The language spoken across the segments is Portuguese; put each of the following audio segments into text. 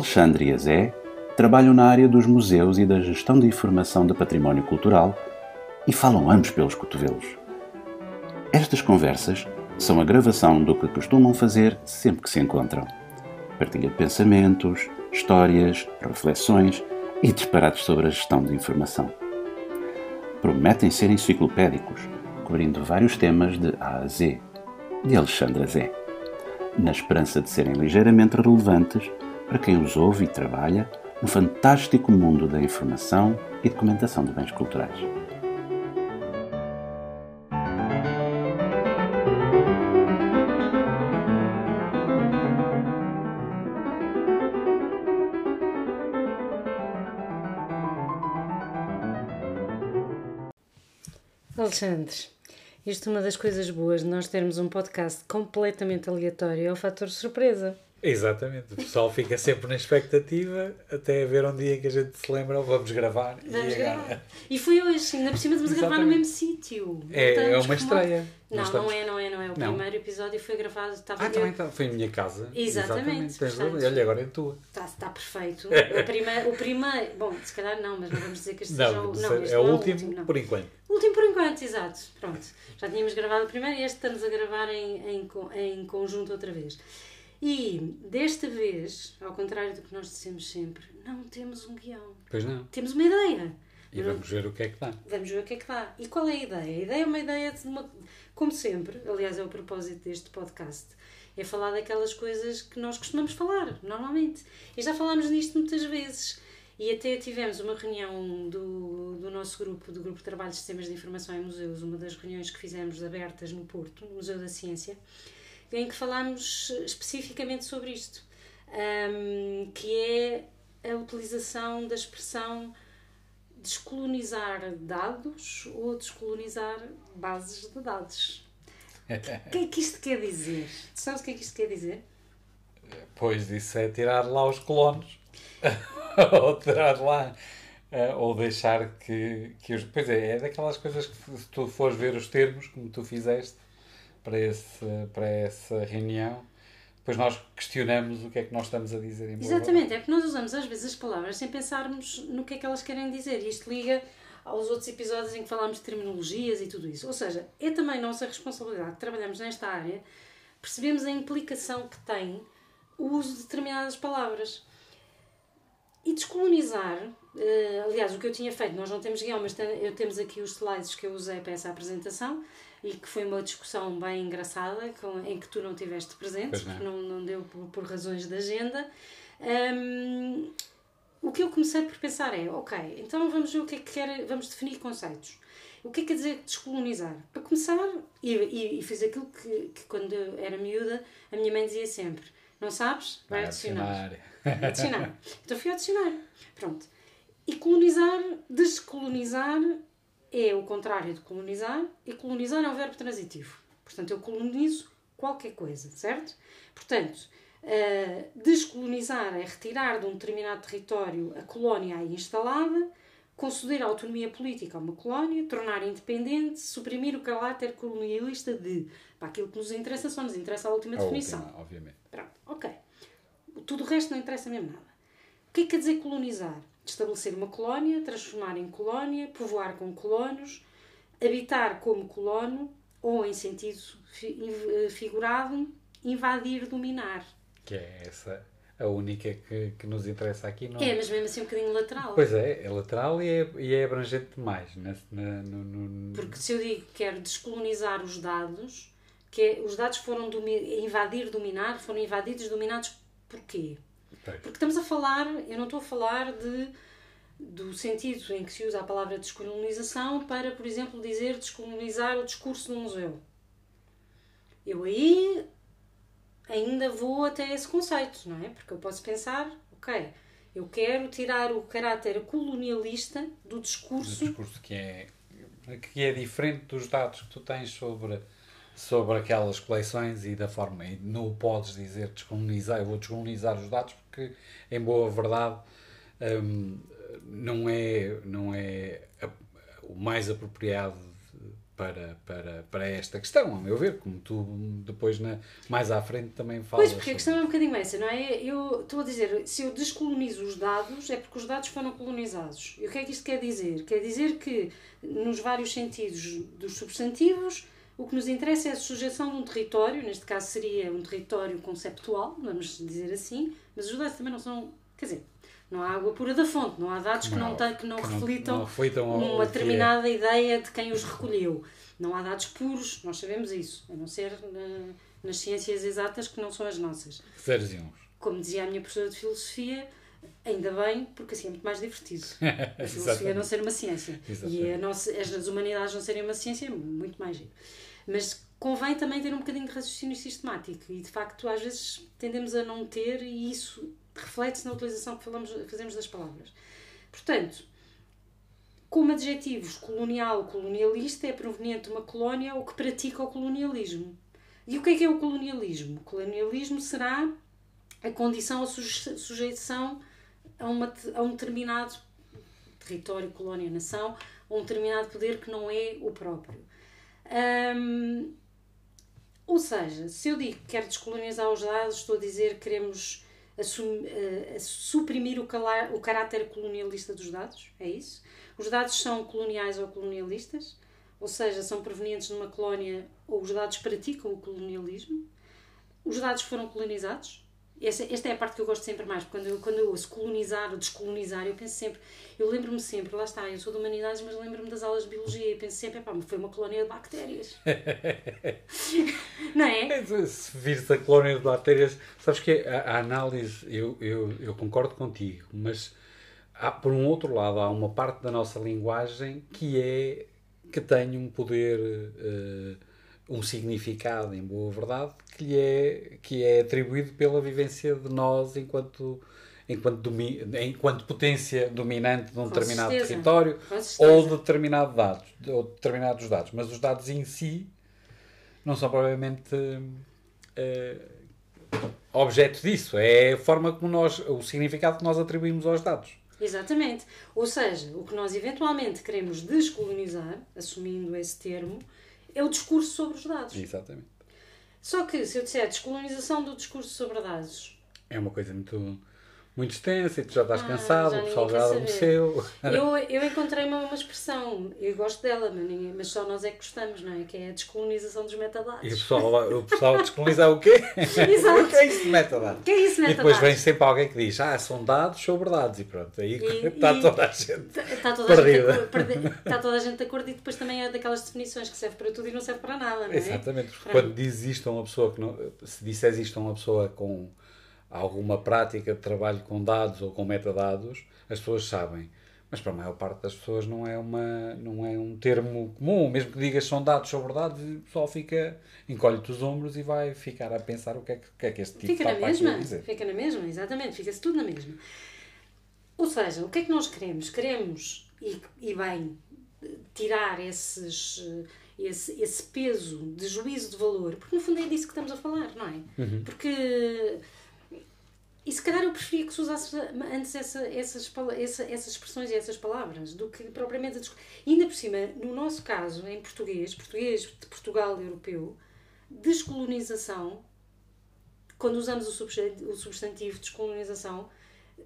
Alexandre e a Zé trabalham na área dos museus e da gestão de informação de património cultural e falam ambos pelos cotovelos. Estas conversas são a gravação do que costumam fazer sempre que se encontram. Partilha de pensamentos, histórias, reflexões e disparates sobre a gestão de informação. Prometem ser enciclopédicos, cobrindo vários temas de A a Z, de Alexandre Zé, na esperança de serem ligeiramente relevantes para quem os ouve e trabalha no fantástico mundo da informação e documentação de bens culturais. Alexandre, isto é uma das coisas boas de nós termos um podcast completamente aleatório é o fator surpresa. Exatamente, o pessoal fica sempre na expectativa até ver um dia que a gente se lembra, vamos gravar. Vamos e gravar. E foi hoje, ainda por cima de gravar no mesmo sítio. É, é uma estreia. Não, estamos... não é, não é, não é. O não. primeiro episódio foi gravado. Estava ah, eu... também tá. foi em minha casa. Exatamente. Exatamente. Olha, agora é tua. Está, está perfeito. o, primeiro, o primeiro. Bom, se calhar não, mas não vamos dizer que este não, seja o. Não, este é, o último, é o último por enquanto. O último por enquanto, exato. Pronto. Já tínhamos gravado o primeiro e este estamos a gravar em, em, em conjunto outra vez. E desta vez, ao contrário do que nós dissemos sempre, não temos um guião. Pois não. Temos uma ideia. E vamos ver o que é que dá. Vamos ver o que é que dá. E qual é a ideia? A ideia é uma ideia de uma. Como sempre, aliás, é o propósito deste podcast. É falar daquelas coisas que nós costumamos falar, normalmente. E já falámos nisto muitas vezes. E até tivemos uma reunião do, do nosso grupo, do Grupo de Trabalho de Sistemas de Informação em Museus, uma das reuniões que fizemos abertas no Porto, no Museu da Ciência em que falámos especificamente sobre isto, um, que é a utilização da expressão descolonizar dados ou descolonizar bases de dados. O que é que isto quer dizer? Tu sabes o que é que isto quer dizer? Pois, isso é tirar lá os colonos. ou tirar lá. Uh, ou deixar que, que os. Pois é, é daquelas coisas que se tu fores ver os termos, como tu fizeste, para, esse, para essa reunião, depois nós questionamos o que é que nós estamos a dizer em Exatamente, é porque nós usamos às vezes as palavras sem pensarmos no que é que elas querem dizer. E isto liga aos outros episódios em que falámos de terminologias e tudo isso. Ou seja, é também nossa responsabilidade que trabalhamos nesta área percebemos a implicação que tem o uso de determinadas palavras. E descolonizar, uh, aliás, o que eu tinha feito, nós não temos guião, mas temos aqui os slides que eu usei para essa apresentação e que foi uma discussão bem engraçada com, em que tu não tiveste presente, não. porque não, não deu por, por razões de agenda. Um, o que eu comecei por pensar é, ok, então vamos ver o que é que quer, vamos definir conceitos. O que é que quer dizer descolonizar? Para começar, e, e, e fiz aquilo que, que quando era miúda, a minha mãe dizia sempre, não sabes? Vai, adicionar. adicionar. adicionar. Então fui adicionar. Pronto. E colonizar, descolonizar é o contrário de colonizar e colonizar é um verbo transitivo. Portanto, eu colonizo qualquer coisa, certo? Portanto, uh, descolonizar é retirar de um determinado território a colónia aí instalada, conceder autonomia política a uma colónia, tornar independente, suprimir o caráter colonialista de. Para aquilo que nos interessa, só nos interessa a última a definição. Última, obviamente. Pronto, ok. Tudo o resto não interessa mesmo nada. O que é que quer dizer colonizar? Estabelecer uma colónia, transformar em colónia, povoar com colonos, habitar como colono ou, em sentido figurado, invadir, dominar. Que é essa a única que, que nos interessa aqui. Não... É, mas mesmo assim um bocadinho lateral. Pois é, é lateral e é, e é abrangente demais. Na, na, no, no... Porque se eu digo que quero descolonizar os dados, que é, os dados foram domi invadir, dominar, foram invadidos, dominados porquê? Porque estamos a falar, eu não estou a falar de do sentido em que se usa a palavra descolonização para, por exemplo, dizer descolonizar o discurso no museu. Eu aí ainda vou até esse conceito, não é? Porque eu posso pensar, ok, eu quero tirar o caráter colonialista do discurso. Do discurso que é, que é diferente dos dados que tu tens sobre sobre aquelas coleções e da forma. E não podes dizer descolonizar, eu vou descolonizar os dados, porque, em boa verdade, um, não é, não é a, o mais apropriado para, para, para esta questão, a meu ver, como tu depois na, mais à frente também falas. Pois, porque a questão é um bocadinho essa, não é? Eu estou a dizer, se eu descolonizo os dados, é porque os dados foram colonizados. E o que é que isto quer dizer? Quer dizer que, nos vários sentidos dos substantivos, o que nos interessa é a sujeição de um território, neste caso seria um território conceptual, vamos dizer assim, mas os dados também não são. Quer dizer, não há água pura da fonte, não há dados que não, tem, que não que não- reflitam não uma é. determinada ideia de quem os recolheu. Não há dados puros, nós sabemos isso, a não ser na- nas ciências exatas que não são as nossas. E uns. Como dizia a minha professora de filosofia, ainda bem, porque assim é muito mais divertido. A filosofia não ser uma ciência. E Exatamente. a nossa, as, as humanidades não serem uma ciência é muito mais giro. Mas convém também ter um bocadinho de raciocínio sistemático e de facto às vezes tendemos a não ter e isso reflete-se na utilização que falamos, fazemos das palavras. Portanto, como adjetivos colonial, colonialista é proveniente de uma colónia ou que pratica o colonialismo. E o que é que é o colonialismo? O colonialismo será a condição, suje- sujeição a, uma, a um determinado território, colónia, nação, a um determinado poder que não é o próprio. Hum, ou seja, se eu digo que quero descolonizar os dados, estou a dizer que queremos assum- eh, suprimir o, o caráter colonialista dos dados, é isso? Os dados são coloniais ou colonialistas, ou seja, são provenientes de uma colónia ou os dados praticam o colonialismo. Os dados foram colonizados. Essa, esta é a parte que eu gosto sempre mais, porque quando eu, quando eu ouço colonizar ou descolonizar, eu penso sempre, eu lembro-me sempre, lá está, eu sou de humanidades, mas lembro-me das aulas de biologia e penso sempre, epá, mas foi uma colónia de bactérias. Não é? Se vires a colónia de bactérias, sabes que a, a análise, eu, eu, eu concordo contigo, mas há, por um outro lado, há uma parte da nossa linguagem que é que tem um poder, eh, um significado, em boa verdade, que lhe é, que é atribuído pela vivência de nós enquanto, enquanto, domi, enquanto potência dominante de um Com determinado certeza. território ou de determinado dados, ou de determinados dados. Mas os dados em si não são provavelmente eh, objeto disso. É a forma como nós, o significado que nós atribuímos aos dados. Exatamente. Ou seja, o que nós eventualmente queremos descolonizar, assumindo esse termo, é o discurso sobre os dados. Exatamente. Só que, se eu disser descolonização do discurso sobre dados, É uma coisa muito, muito extensa e tu já estás Ah, cansado, já o pessoal já adormeceu. eu, eu encontrei uma, uma expressão, eu gosto dela, mas, ninguém- mas só nós é que gostamos, não é? Que é a descolonização dos E o metadados. pessoal, o pessoal descolonizar o quê? Exato. o que é isso de metadados? Que é isso, E depois metadados? vem sempre alguém que diz, ah, são dados sobre dados e pronto, aí E- está e- toda a gente. Está toda, a gente Perdida. está toda a gente de acordo e depois também é daquelas definições que serve para tudo e não serve para nada, não é? Exatamente, porque Pronto. quando dizes isto a uma pessoa que não. Se disseres isto a uma pessoa com alguma prática de trabalho com dados ou com metadados, as pessoas sabem. Mas para a maior parte das pessoas não é, uma, não é um termo comum. Mesmo que digas são dados sobre dados, o pessoal fica, encolhe-te os ombros e vai ficar a pensar o que é que, o que, é que este tipo Fica está na mesma, dizer. fica na mesma, exatamente, fica-se tudo na mesma. Ou seja, o que é que nós queremos? Queremos, e, e bem, tirar esses, esse, esse peso de juízo de valor, porque no fundo é disso que estamos a falar, não é? Porque. E se calhar eu preferia que se usasse antes essa, essas, essa, essas expressões e essas palavras do que propriamente a E ainda por cima, no nosso caso, em português, português de Portugal europeu, descolonização quando usamos o substantivo descolonização,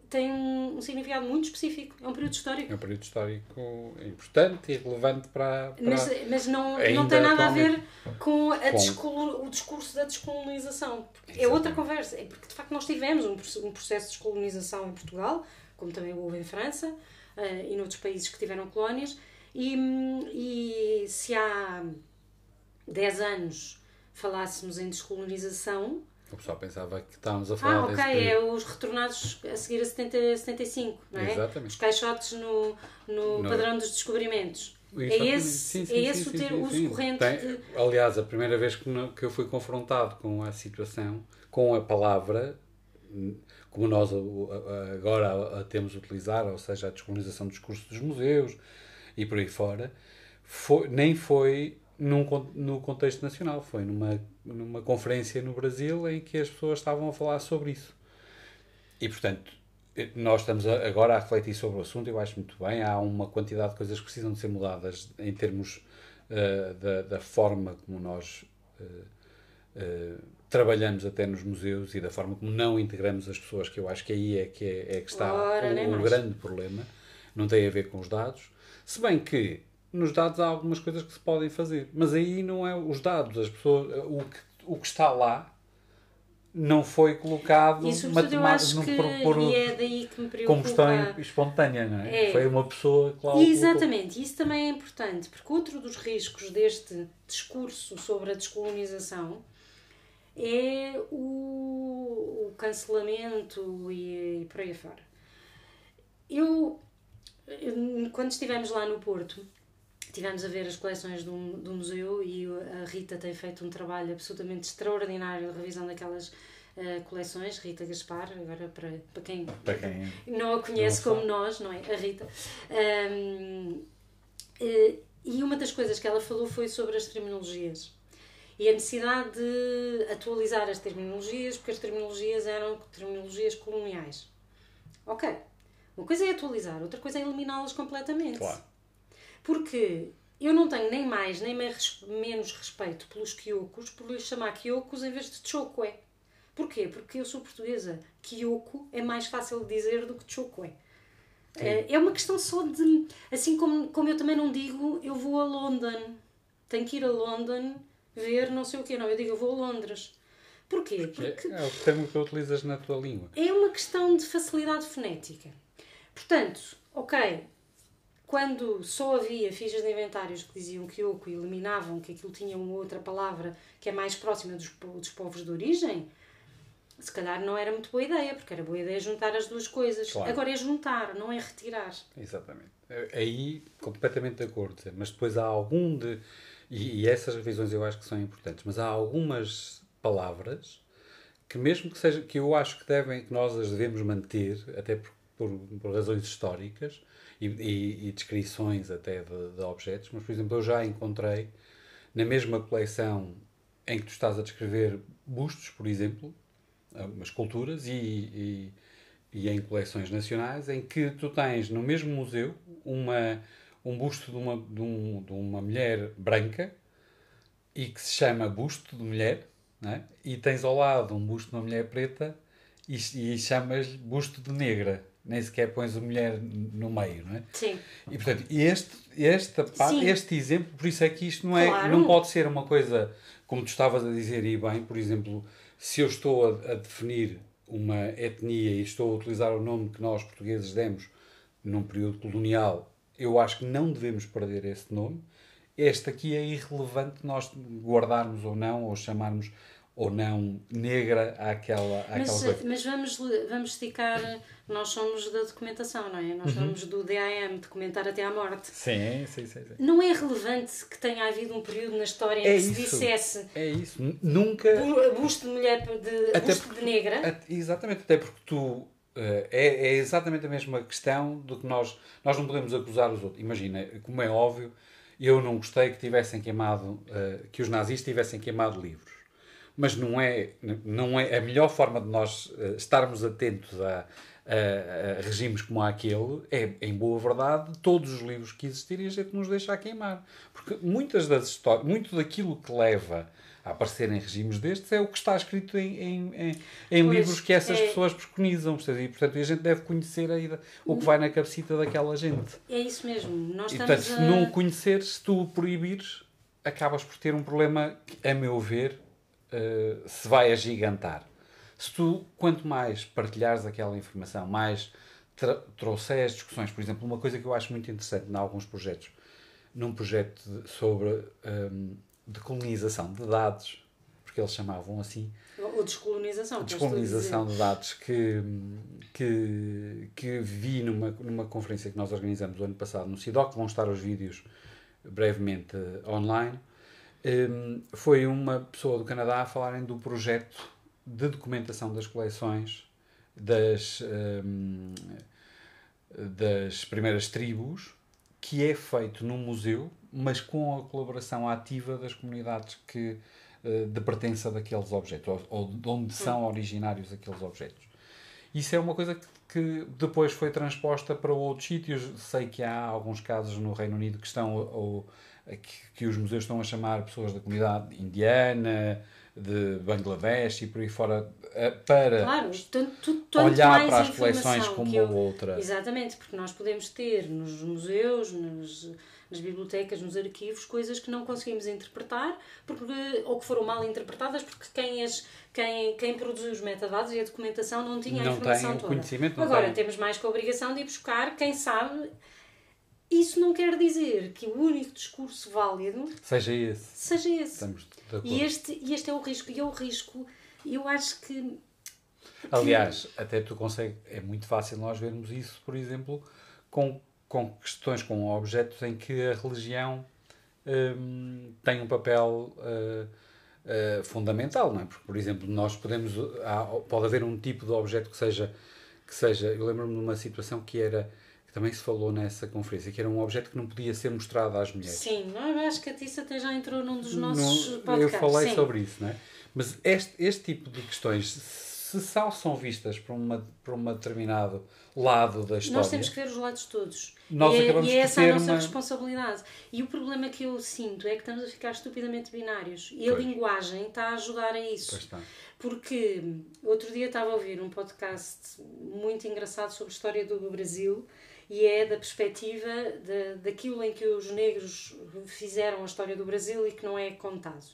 tem um, um significado muito específico. É um período histórico. É um período histórico importante e relevante para. para... Mas, mas não, não tem nada a ver com, a Com- o discurso da descolonização. É outra conversa. É porque, de facto, nós tivemos um, um processo de descolonização em Portugal, como também houve em França eh, e noutros países que tiveram colónias. E, e se há 10 anos falássemos em descolonização, O pessoal pensava que estávamos a falar Ah, ok, período. é os retornados a seguir a 70, 75, não é? Exatamente. Os caixotes no, no, No- padrão dos descobrimentos. É esse, Sim, sim, é esse sim, o ter uso corrente Tem- de. Aliás, a primeira vez que, que eu fui confrontado com a situação, com a palavra, como nós a- a- agora a, a temos utilizar, ou seja, a descolonização do discurso dos museus e por aí fora, foi- nem foi num, no contexto nacional, foi numa, numa conferência no Brasil em que as pessoas estavam a falar sobre isso. E, portanto, nós estamos agora a refletir sobre o assunto, eu acho muito bem. Há uma quantidade de coisas que precisam de ser mudadas em termos uh, da, da, forma como nós uh, trabalhamos até nos museus e da forma como não integramos as pessoas, que eu acho que aí é que, é, é que está Ora, o, o grande problema. Não tem a ver com os dados. Se bem que nos dados há algumas coisas que se podem fazer, mas aí não é os dados, as pessoas, o que, o que está lá não foi colocado Isso, matemático por, por, e é combustão espontânea, não é? é? Foi uma pessoa que lá Exatamente, isso também é importante, porque outro dos riscos deste discurso sobre a descolonização é o, o cancelamento e, e por aí afora. Eu, quando estivemos lá no Porto, estivemos a ver as coleções do, do museu e a Rita tem feito um trabalho absolutamente extraordinário de revisão daquelas uh, coleções. Rita Gaspar, agora para, para, quem, para quem não a conhece não como nós, não é? A Rita. Um, eh, e uma das coisas que ela falou foi sobre as terminologias e a necessidade de atualizar as terminologias, porque as terminologias eram terminologias coloniais. Ok, uma coisa é atualizar, outra coisa é eliminá-las completamente. Claro. Porque eu não tenho nem mais nem menos respeito pelos quiocos por lhes chamar quiocos em vez de chocoé. Porquê? Porque eu sou portuguesa. Kiyoko é mais fácil de dizer do que chocoé. É, é uma questão só de. Assim como, como eu também não digo eu vou a London, tenho que ir a London ver não sei o quê. Não, eu digo eu vou a Londres. Porquê? Porque é, é o termo que utilizas na tua língua. É uma questão de facilidade fonética. Portanto, ok, quando só havia fichas de inventários que diziam Kyoko e eliminavam que aquilo tinha uma outra palavra que é mais próxima dos, dos povos de origem, se calhar não era muito boa ideia, porque era boa ideia juntar as duas coisas. Claro. Agora é juntar, não é retirar. Exatamente. Aí, completamente de acordo. Mas depois há algum de e, e, essas revisões eu acho que são importantes, mas há algumas palavras que mesmo que seja que eu acho que devem que nós as devemos manter até por, por, por razões históricas e, e, e descrições até de, de, objetos, mas por exemplo eu já encontrei na mesma coleção em que tu estás a descrever bustos, por exemplo, umas esculturas e, e em coleções nacionais em que tu tens no mesmo museu uma um busto de uma, de, um, de uma mulher branca e que se chama busto de mulher, é? e tens ao lado um busto de uma mulher preta e, e chamas busto de negra. Nem sequer pões a mulher no meio, não é? Sim. E portanto, este, esta parte, este exemplo, por isso é que isto não, é, claro. não pode ser uma coisa, como tu estavas a dizer, e bem, por exemplo, se eu estou a, a definir uma etnia e estou a utilizar o nome que nós portugueses demos num período colonial eu acho que não devemos perder esse nome. Este aqui é irrelevante nós guardarmos ou não, ou chamarmos ou não negra àquela, àquela mas, coisa. Mas vamos, vamos esticar, nós somos da documentação, não é? Nós uhum. somos do DAM, documentar até à morte. Sim, sim, sim, sim. Não é relevante que tenha havido um período na história em é que isso, se dissesse é isso. Nunca busto de mulher de, até busto porque, de negra. Exatamente, até porque tu é, é exatamente a mesma questão do que nós, nós não podemos acusar os outros. Imagina, como é óbvio, eu não gostei que tivessem queimado, uh, que os nazistas tivessem queimado livros. Mas não é, não é a melhor forma de nós uh, estarmos atentos a, a, a, regimes como aquele é, em boa verdade, todos os livros que existirem a gente nos deixa a queimar. Porque muitas das histórias, muito daquilo que leva a aparecer em regimes destes é o que está escrito em, em, em, em livros que essas é... pessoas preconizam. E, portanto, a gente deve conhecer a, o que vai na cabecita daquela gente. É isso mesmo. Nós e, portanto, se a... não conheceres, se tu o proibires, acabas por ter um problema que, a meu ver, uh, se vai agigantar. Se tu, quanto mais partilhares aquela informação, mais trouxeres discussões, por exemplo, uma coisa que eu acho muito interessante em alguns projetos, num projeto sobre um, ehm, de de dados, porque eles chamavam assim. Ou descolonização. Descolonização de dados que, que, que vi numa, numa conferência que nós organizamos o ano passado no CIDOC, vão estar os vídeos brevemente online. Um, foi uma pessoa do Canadá a falarem do projeto de documentação das coleções das, um, das primeiras tribos que é feito num museu, mas com a colaboração ativa das comunidades que uh, de pertença daqueles objetos, ou, ou de onde são originários aqueles objetos. Isso é uma coisa que, que depois foi transposta para outros sítios. Sei que há alguns casos no Reino Unido que estão ou, que, que os museus estão a chamar pessoas da comunidade indiana, de Bangladesh e por aí fora eh, para claro, tanto, tanto olhar para as coleções como eu, outra. Exatamente, porque nós podemos ter nos museus, nos, nas bibliotecas, nos arquivos, coisas que não conseguimos interpretar porque, ou que foram mal interpretadas porque quem, as, quem, quem produziu os metadados e a documentação não tinha não a informação tem toda. Conhecimento, Agora, tem. temos mais que a obrigação de ir buscar quem sabe isso não quer dizer que o único discurso válido seja esse. Seja esse. Estamos de acordo. E este, e este é o risco. E é o risco, eu acho que. Aliás, até tu consegues. É muito fácil nós vermos isso, por exemplo, com, com questões, com objetos em que a religião hum, tem um papel. Uh, fundamental, não é? Porque, por exemplo, nós podemos. Há, pode haver um tipo de objeto que seja. Que seja eu lembro-me de uma situação que era também se falou nessa conferência, que era um objeto que não podia ser mostrado às mulheres. Sim, eu acho que a Tissa até já entrou num dos nossos no, podcasts. Eu falei Sim. sobre isso, não é? Mas este, este tipo de questões, se só são vistas por, uma, por um determinado lado da história... Nós temos que ver os lados todos. Nós e, é, acabamos e é essa a nossa uma... responsabilidade. E o problema que eu sinto é que estamos a ficar estupidamente binários. E pois. a linguagem está a ajudar a isso. Porque outro dia estava a ouvir um podcast muito engraçado sobre a história do Brasil e é da perspectiva de, daquilo em que os negros fizeram a história do Brasil e que não é contado.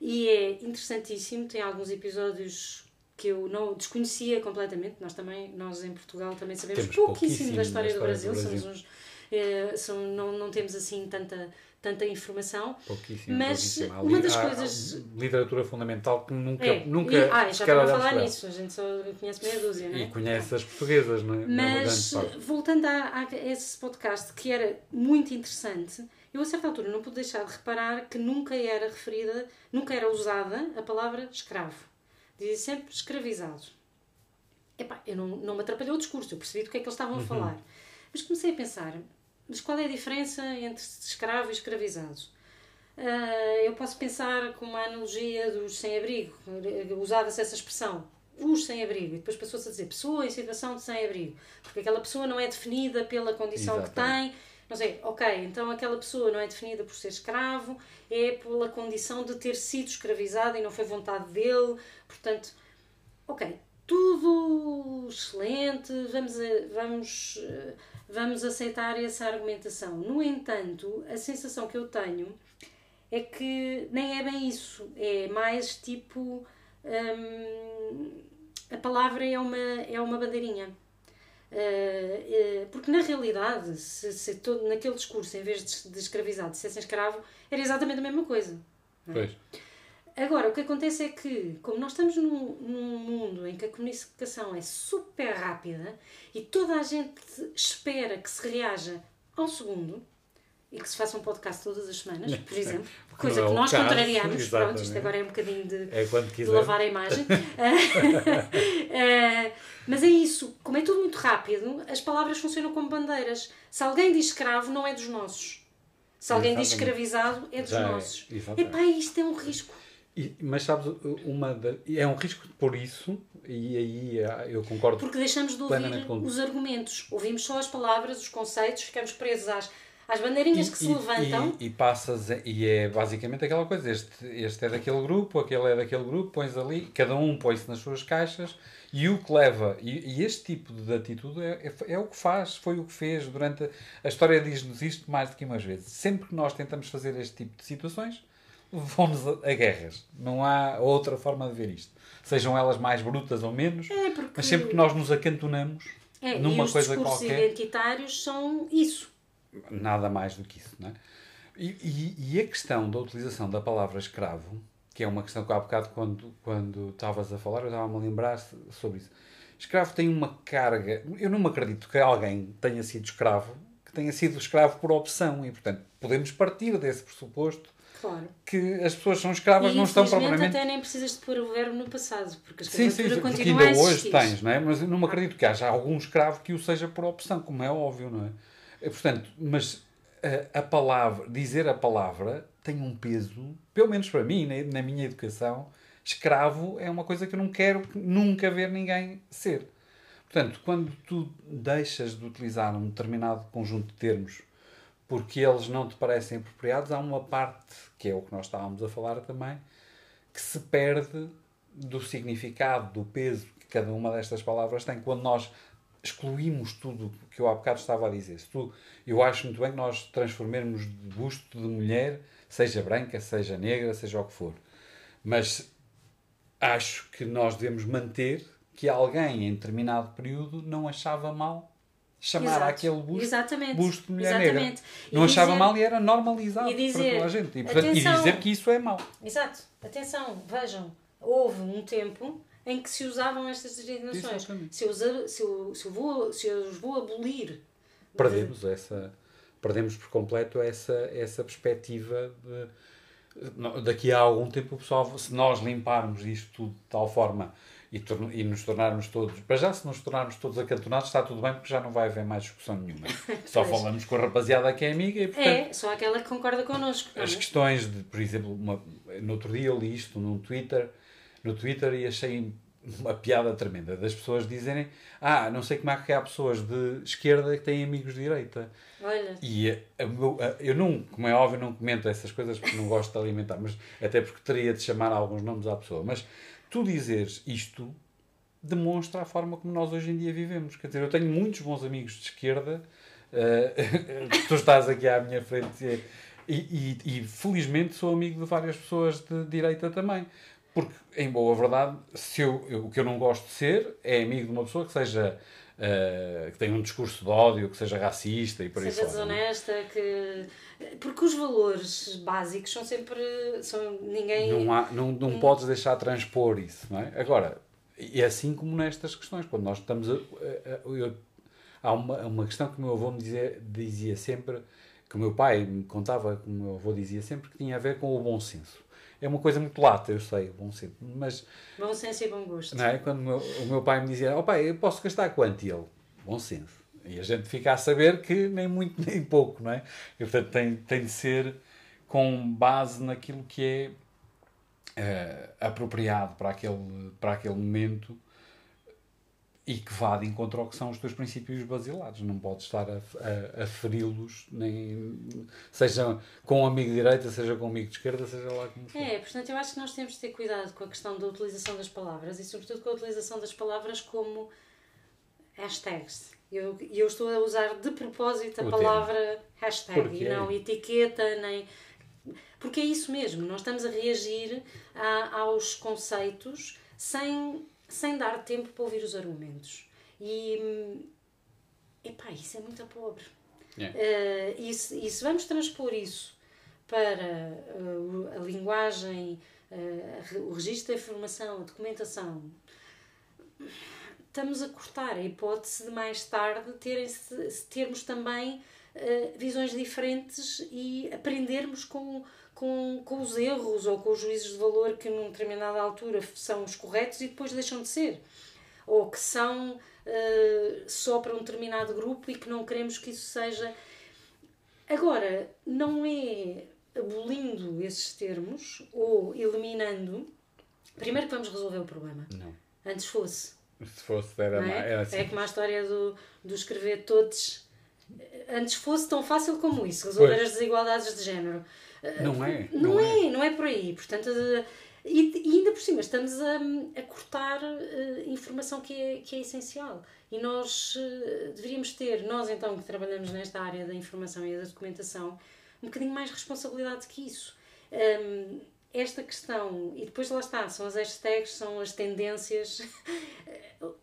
E é interessantíssimo, tem alguns episódios que eu não desconhecia completamente. Nós também, nós em Portugal também sabemos temos pouquíssimo da história, história do Brasil, do Brasil. somos uns, eh, são, não, não temos assim tanta tanta informação. Pouquíssimo, mas pouquíssimo. uma das há, coisas. Há literatura fundamental que nunca. É, nunca e, ah, já estava a falar nisso, a gente só conhece meia dúzia, não é? E conhece as portuguesas, não é? Mas, voltando a, a, esse podcast, que era muito interessante, eu a certa altura não pude deixar de reparar que nunca era referida, nunca era usada a palavra escravo. Dizia sempre escravizado. Epá, eu não, não me atrapalhou o discurso, eu percebi do que é que eles estavam a falar. Mas comecei a pensar, mas qual é a diferença entre escravo e escravizado? Uh, eu posso pensar com uma analogia dos sem-abrigo, usava-se essa expressão, os sem-abrigo, e depois passou-se a dizer pessoa em situação de sem-abrigo, porque aquela pessoa não é definida pela condição Exatamente. que tem, não sei, ok, então aquela pessoa não é definida por ser escravo, é pela condição de ter sido escravizado e não foi vontade dele, portanto, ok, tudo excelente, vamos, vamos, vamos aceitar essa argumentação. No entanto, a sensação que eu tenho é que nem é bem isso, é mais tipo. Hum, a palavra é uma, é uma bandeirinha. Uh, uh, porque na realidade, se, se todo, naquele discurso, em vez de, de escravizado, dissessem escravo, era exatamente a mesma coisa. É? Agora, o que acontece é que, como nós estamos num, num, mundo em que a comunicação é super rápida e toda a gente espera que se reaja ao segundo e que se faça um podcast todas as semanas, por exemplo, coisa é que nós caso, contrariamos, exatamente. pronto, isto agora é um bocadinho de, é de lavar a imagem. uh, mas é isso, como é tudo muito rápido, as palavras funcionam como bandeiras. Se alguém diz escravo, não é dos nossos. Se alguém Exatamente. diz escravizado, é dos Já é, nossos. exatamente. Epá, isto é um risco. E, mas sabes, uma da, é um risco por isso, e aí ah, eu concordo. Porque deixamos de ouvir os argumentos. Ouvimos só as palavras, os conceitos, ficamos presos às, às bandeirinhas e, que se e, levantam. E, e, passas, e é basicamente aquela coisa: este, este é daquele grupo, aquele é daquele grupo, pões ali, cada um põe-se nas suas caixas, e o que leva, e, e este tipo de atitude é, é, é, o que faz, foi o que fez durante. A, a história diz-nos isto mais do que umas vezes. Sempre que nós tentamos fazer este tipo de situações vão-nos a, guerras. Não há outra forma de ver isto. Sejam elas mais brutas ou menos, é porque... mas sempre que nós nos acantonamos é, numa os coisa discursos qualquer. identitários são isso. Nada mais do que isso, não é? E, e, e, a questão da utilização da palavra escravo, que é uma questão que há bocado, quando, quando estavas a falar, eu estava-me a lembrar sobre isso. Escravo tem uma carga. Eu não me acredito que alguém tenha sido escravo, que tenha sido escravo por opção, e portanto podemos partir desse pressuposto Claro. que as pessoas são escravas e, não estão propriamente. até nem precisas de pôr o verbo no passado, porque a sim, sim, sim, porque ainda hoje tens, não é? Mas não me acredito que haja algum escravo que o seja por opção, como é óbvio, não é? Portanto, mas a, a palavra, dizer a palavra tem um peso, pelo menos para mim, na, na minha educação, escravo é uma coisa que eu não quero nunca ver ninguém ser. Portanto, quando tu deixas de utilizar um determinado conjunto de termos porque eles não te parecem apropriados, há uma parte, que é o que nós estávamos a falar também, que se perde do significado, do peso que cada uma destas palavras tem quando nós excluímos tudo que eu há bocado estava a dizer. Tu, eu acho muito bem que nós transformemos de busto de mulher, seja branca, seja negra, seja o que for. Mas acho que nós devemos manter que alguém em determinado período não achava mal chamar Exato. aquele busto, Exatamente. busto de mulher Exatamente. negra. Não dizer, achava mal e era normalizado e dizer, para toda a gente. E, portanto, atenção, e dizer que isso é mau. Exato. Atenção, vejam, houve um tempo em que se usavam estas designações. Se eu, se, eu, se, eu vou, se eu os vou abolir... Perdemos de... essa... Perdemos por completo essa, essa perspectiva de... Daqui a algum tempo o pessoal, se nós limparmos isto tudo de tal forma e, e, nos tornarmos todos. Para já, se nos tornarmos todos acantonados, está tudo bem, porque já não vai haver mais discussão nenhuma. Só falamos com a rapaziada que é amiga e, portanto, É, só aquela que concorda connosco. As questões de, por exemplo, uma, no outro dia eu li isto no Twitter, no Twitter e achei uma piada tremenda das pessoas dizerem ah, não sei como é que há pessoas de esquerda que têm amigos de direita. Olha. E a, a, a, eu não, como é óbvio, não comento essas coisas porque não gosto de alimentar, mas até porque teria de chamar alguns nomes à pessoa. Mas tu dizeres isto demonstra a forma como nós hoje em dia vivemos. Quer dizer, eu tenho muitos bons amigos de esquerda, uh, tu estás aqui à minha frente e, e, e, felizmente sou amigo de várias pessoas de direita também. Porque, em boa verdade, se eu, eu, o que eu não gosto de ser é amigo de uma pessoa que seja uh, que tenha um discurso de ódio, que seja racista e por isso. Seja é? desonesta, que porque os valores básicos são sempre. São, ninguém. Não, há, não, não hum. podes deixar transpor isso, não é? Agora, é assim como nestas questões, quando nós estamos a. a, a eu, há uma, uma questão que o meu avô me dizia, dizia sempre, que o meu pai me contava, que o meu avô dizia sempre, que tinha a ver com o bom senso. É uma coisa muito lata, eu sei, bom senso, mas... Bom senso e bom gosto. Não é? Quando o meu, o meu pai me dizia, ó oh, pai, eu posso gastar quanto? E ele, bom senso. E a gente fica a saber que nem muito nem pouco, não é? E, portanto, tem, tem de ser com base naquilo que é uh, apropriado para aquele, para aquele momento e que vá de encontro ao que são os teus princípios basilares. Não podes estar a, a, a feri-los, nem, seja com um amigo de direita, seja com um amigo de esquerda, seja lá como for. É, portanto, eu acho que nós temos de ter cuidado com a questão da utilização das palavras e, sobretudo, com a utilização das palavras como hashtags. Eu, eu estou a usar de propósito a o palavra termo. hashtag Porquê? e não etiqueta, nem. Porque é isso mesmo, nós estamos a reagir a, aos conceitos sem, sem dar tempo para ouvir os argumentos. E. Epá, isso é muito pobre. Yeah. Uh, e, se, e se vamos transpor isso para uh, a linguagem, uh, o registro da informação, a documentação estamos a cortar a hipótese de mais tarde terem, termos também uh, visões diferentes e aprendermos com, com, com os erros ou com os juízos de valor que numa determinada altura são os corretos e depois deixam de ser. Ou que são uh, só para um determinado grupo e que não queremos que isso seja. Agora, não é abolindo esses termos ou eliminando. Primeiro que vamos resolver o problema. Não. Antes fosse se fosse, era, é? era assim. É como a história do, do escrever todos. Antes fosse tão fácil como isso, resolver pois. as desigualdades de género. Não é. Não, não é, é, não é por aí. Portanto, e, e, ainda por cima estamos a, a cortar uh, informação que é, que é essencial. E nós uh, deveríamos ter, nós então que trabalhamos nesta área da informação e da documentação, um bocadinho mais responsabilidade que isso. Um, esta questão, e depois lá está, são as hashtags, são as tendências.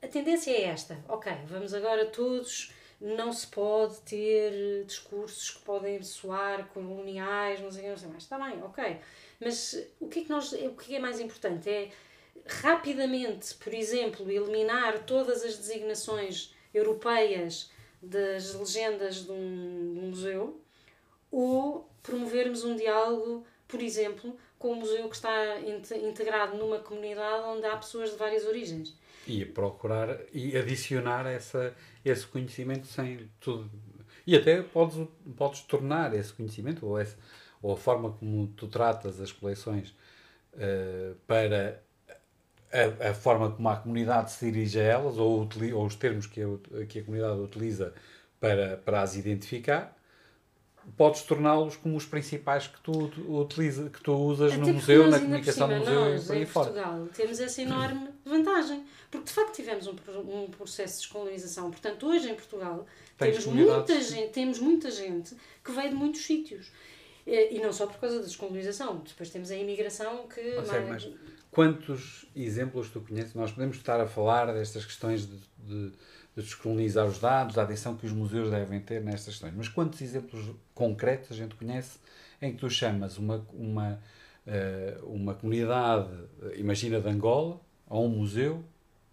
A tendência é esta, ok, vamos agora todos, não se pode ter discursos que podem soar coloniais, não sei o que, não sei mais. Está bem, ok. Mas o que é que nós, o que é mais importante? É rapidamente, por exemplo, eliminar todas as designações europeias das legendas de um, de um museu ou promovermos um diálogo, por exemplo, com um museu que está integrado numa comunidade onde há pessoas de várias origens. E procurar e adicionar essa, esse conhecimento sem tudo. E até podes, podes tornar esse conhecimento ou, esse, ou a forma como tu tratas as coleções uh, para a, a, forma como a comunidade se dirige a elas, ou, ou os termos que a, que a comunidade utiliza para, para as identificar, podes torná-los como os principais que tu utiliza, que tu usas Até no museu, na comunicação cima, do museu nós, e por aí em fora. Portugal temos essa enorme vantagem, porque de facto tivemos um, um processo de descolonização. Portanto, hoje em Portugal temos muita gente, temos muita gente que veio de muitos sítios. E não só por causa da descolonização, depois temos a imigração que. mais... mas quantos exemplos tu conheces? Nós podemos estar a falar destas questões de, de de descolonizar os dados, a atenção que os museus devem ter nestas questões. Mas quantos exemplos concretos a gente conhece em que tu chamas uma, uma, uh, uma comunidade, imagina de Angola, a um museu,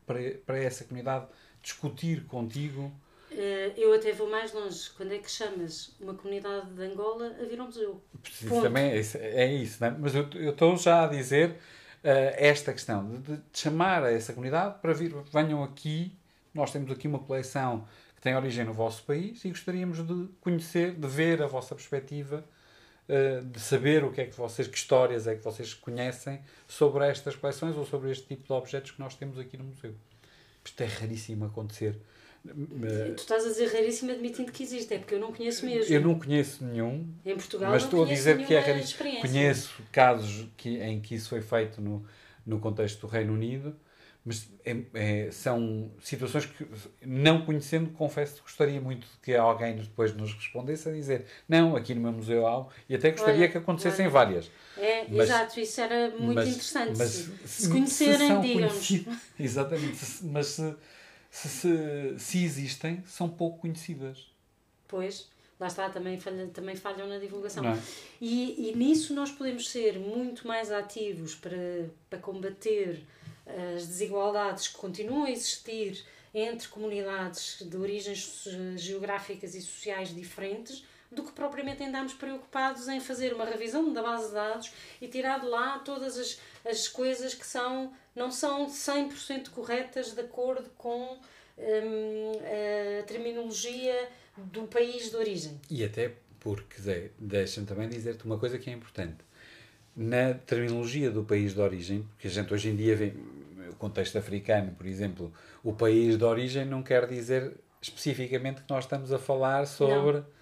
para, para essa comunidade discutir contigo? Uh, eu até vou mais longe. Quando é que chamas uma comunidade de Angola a vir ao museu? Também é isso, é isso é? mas eu, eu estou já a dizer uh, esta questão de, de chamar a essa comunidade para vir, venham aqui nós temos aqui uma coleção que tem origem no vosso país e gostaríamos de conhecer, de ver a vossa perspectiva, eh, de saber o que é que vocês, que histórias é que vocês conhecem sobre estas coleções ou sobre este tipo de objetos que nós temos aqui no museu. Isto é raríssimo acontecer. Tu estás a dizer raríssimo admitindo que existe, é porque eu não conheço mesmo. Eu não conheço nenhum. Em Portugal mas estou a dizer que é raríssimo. Conheço casos que, em que isso foi feito no, no contexto do Reino Unido mas é, é, são situações que, não conhecendo, confesso que gostaria muito que alguém depois nos respondesse a dizer não, aqui no meu museu há e até gostaria olha, que acontecessem olha. várias. É, mas, exato, isso era muito mas, interessante. Mas, se, se, conhecerem, digamos. Exatamente, mas se, se, se existem, são pouco conhecidas. Pois, lá está, também, falha, também falham na divulgação. É? E, e nisso nós podemos ser muito mais ativos para, para combater as desigualdades que continuam a existir entre comunidades de origens geográficas e sociais diferentes do que propriamente andarmos preocupados em fazer uma revisão da base de dados e tirar de lá todas as, as coisas que são, não são 100% corretas de acordo com hum, a terminologia do país de origem. E até porque, Zé, deixa-me também dizer-te uma coisa que é importante na terminologia do país de origem, porque a gente hoje em dia vê, contexto africano, por exemplo, o país de origem não quer dizer especificamente que nós estamos a falar sobre. Não.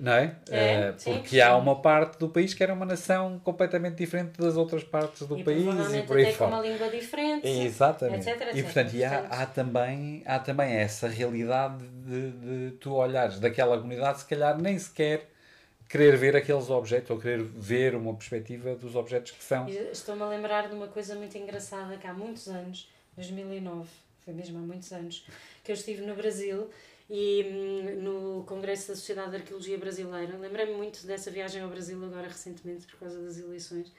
Não é? é uh, porque sim, há uma parte do país que era uma nação completamente diferente das outras partes do e país e por aí fora. com uma língua diferente. Exatamente. Etc, etc, e portanto, e há, há, também, há também essa realidade de, de tu olhares daquela comunidade, se calhar nem sequer querer ver aqueles objetos ou querer ver uma perspectiva dos objetos que são. Estou-me a lembrar de uma coisa muito engraçada que há muitos anos, 2009, foi mesmo há muitos anos, que eu estive no Brasil e hum, no Congresso da Sociedade de Arqueologia Brasileira. Lembrei-me muito dessa viagem ao Brasil agora recentemente por causa das eleições.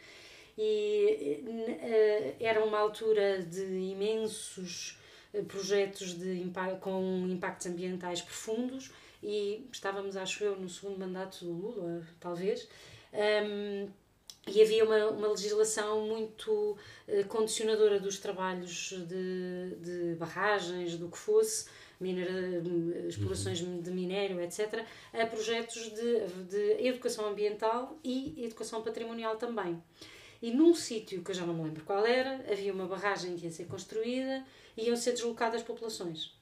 E uh, era uma altura de imensos eh, projetos de, com impactos ambientais profundos e estávamos, acho eu, no segundo mandato do Lula, talvez, um, e havia uma, uma legislação muito uh, condicionadora dos trabalhos de, de barragens, do que fosse, minera, explorações uhum. de minério, etc., a projetos de, de educação ambiental e educação patrimonial também. E num sítio que eu já não me lembro qual era, havia uma barragem que ia ser construída e iam ser deslocadas populações.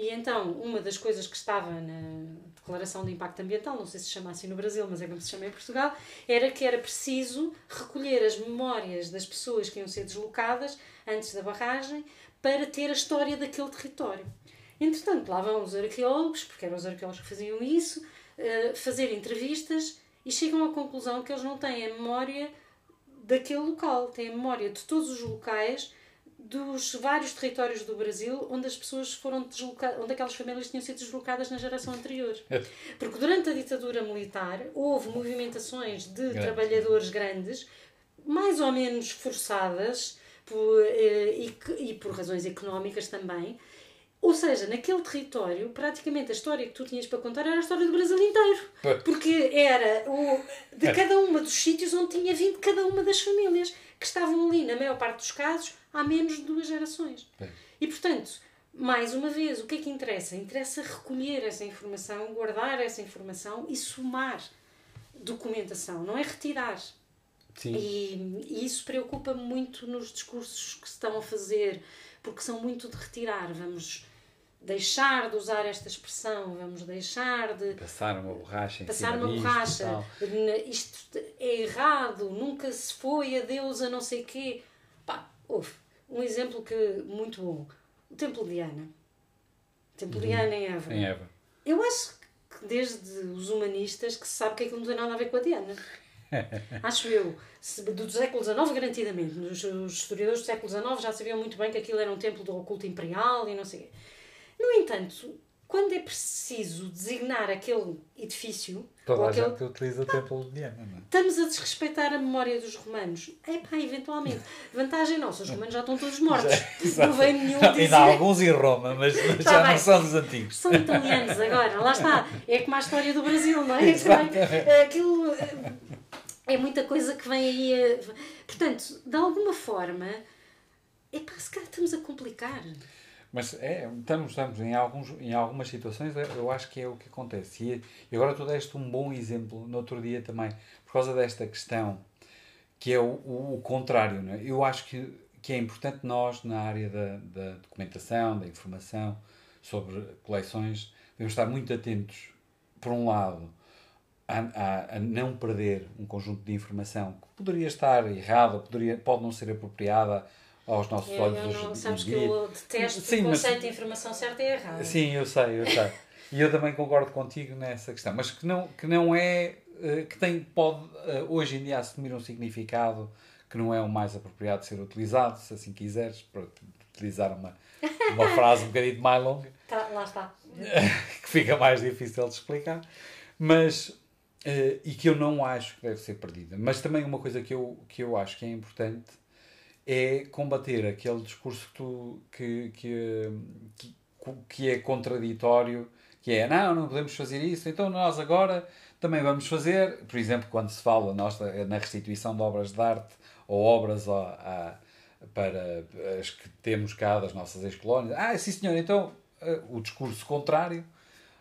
E então, uma das coisas que estava na Declaração de Impacto Ambiental, não sei se chama assim no Brasil, mas é como se chama em Portugal, era que era preciso recolher as memórias das pessoas que iam ser deslocadas antes da barragem para ter a história daquele território. Entretanto, lá vão os arqueólogos, porque eram os arqueólogos que faziam isso, eh, fazer entrevistas e chegam à conclusão que eles não têm a memória daquele local, têm a memória de todos os locais dos vários territórios do Brasil onde as pessoas foram deslocadas, onde aquelas famílias tinham sido deslocadas na geração anterior. É. Porque durante a ditadura militar houve movimentações de trabalhadores grandes, mais ou menos forçadas por, eh, e, e por razões económicas também, ou seja, naquele território, praticamente a história que tu tinhas para contar era a história do Brasil inteiro. Porque era o, de cada uma dos sítios onde tinha vindo cada uma das famílias, que estavam ali, na maior parte dos casos, há menos de duas gerações. E, portanto, mais uma vez, o que é que interessa? Interessa recolher essa informação, guardar essa informação e somar documentação, não é retirar. Sim. E, e isso preocupa-me muito nos discursos que se estão a fazer, porque são muito de retirar. Vamos deixar de usar esta expressão, vamos deixar de Passar uma borracha em passar uma disto borracha. Isto é errado, nunca se foi a Deus a não sei quê. Pá, houve um exemplo que muito bom. O Templo de Ana. O Templo de Ana em Évora. Em Eva. Eu acho que desde os humanistas que se sabe que aquilo não tem nada a ver com a Diana. Acho eu, se- do século XIX garantidamente. Os, os historiadores do século XIX já sabiam muito bem que aquilo era um templo do oculto imperial e não sei o quê. No entanto, quando é preciso designar aquele edifício, Toda a aquele, gente utiliza o templo de Diana, não é? estamos a desrespeitar a memória dos romanos. É pá, eventualmente. Vantagem nossa, os romanos já estão todos mortos. não vem nenhum dizer. Ainda há alguns em Roma, mas, mas Tá já bem. não são dos antigos. São italianos agora, lá está. É como a história do Brasil, não é? Também, Aquilo eh, é muita coisa que vem aí. eh, Portanto, de alguma forma, epá, se calhar estamos a complicar. Mas é, estamos, estamos em, alguns, em algumas situações, eu- eu acho que é o que acontece. E, e agora tu deste um bom exemplo no outro dia também, por causa desta questão, que é o, o, o contrário. Não é? Eu acho que, que é importante nós, na área da, da documentação, da informação sobre coleções, devemos estar muito atentos, por um lado, a, a, a não perder um conjunto de informação que poderia estar errada, poderia, pode não ser apropriada aos nossos Eu, olhos eu hoje não, em sabes que dia. eu detesto Sim, o mas- conceito de informação certa e errada. Sim, eu sei, eu sei. E eu também concordo contigo nessa questão. Mas que não, que não é. eh, que tem, pode eh, hoje em dia assumir um significado que não é o mais apropriado de ser utilizado, se assim quiseres, para utilizar uma, uma frase um bocadinho mais longa, Tá, lá está. que fica mais difícil de explicar. Mas. eh, e que eu não acho que deve ser perdida. Mas também uma coisa que eu, que eu acho que é importante é combater aquele discurso que, tu, que, que, que, que é contraditório, que é, não, não podemos fazer isso, então nós agora também vamos fazer, por exemplo, quando se fala nós, na restituição de obras de arte ou obras ó, à- para as que temos cá das nossas ex-colónias, ah, sim senhor, então eh, o discurso contrário,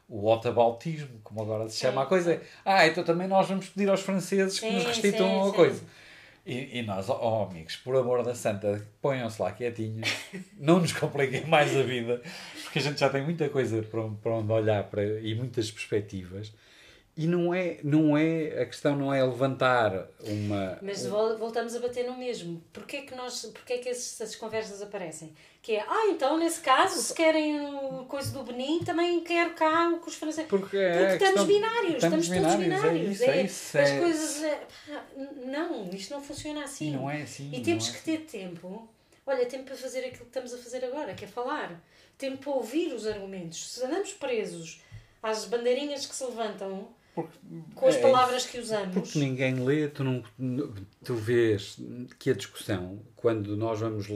o otabaltismo, como agora se chama a coisa, é, ah, então também nós vamos pedir aos franceses que nos Sim, restituam sim, a sim. coisa. E, e nós, oh amigos, por amor da santa, ponham-se lá quietinhos, não nos compliquem mais a vida, porque a gente já tem muita coisa para, onde- para onde olhar para, e muitas perspectivas. E não é, não é, a questão não é levantar uma. Mas um- vol- voltamos a bater no mesmo. Porquê é que, nós, porquê é que essas conversas aparecem? Que é, ah, então nesse caso, se querem o coisa do Benin, também quero cá o que os franceses. Porque, é Porque estamos binários, estamos estamos, todos binários, é binários. isso, é isso, As é- coisas. é, pá, não, isto não funciona assim. E não é assim, E temos é que ter tempo. Olha, tempo para fazer aquilo que estamos a fazer agora, que é falar. Tempo para ouvir os argumentos. Se andamos presos às bandeirinhas que se levantam porque- com as é palavras que usamos. Porque ninguém lê, tu, não, tu vês que a discussão, quando nós vamos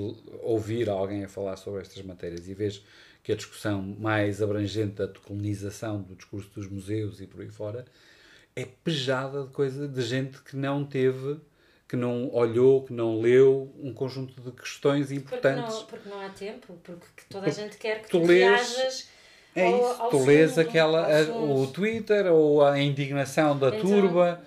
ouvir alguém a falar sobre estas matérias e vês que a discussão mais abrangente da decolonização do discurso dos museus e por aí fora é pejada de coisa de gente que não teve, que não olhou, que não leu um conjunto de questões Porque importantes. não, porque não há tempo, porque toda a gente quer que tu tu, reajas É ao- isso, ao tu lês aquela, ao a- o Twitter ou a indignação da Então- turba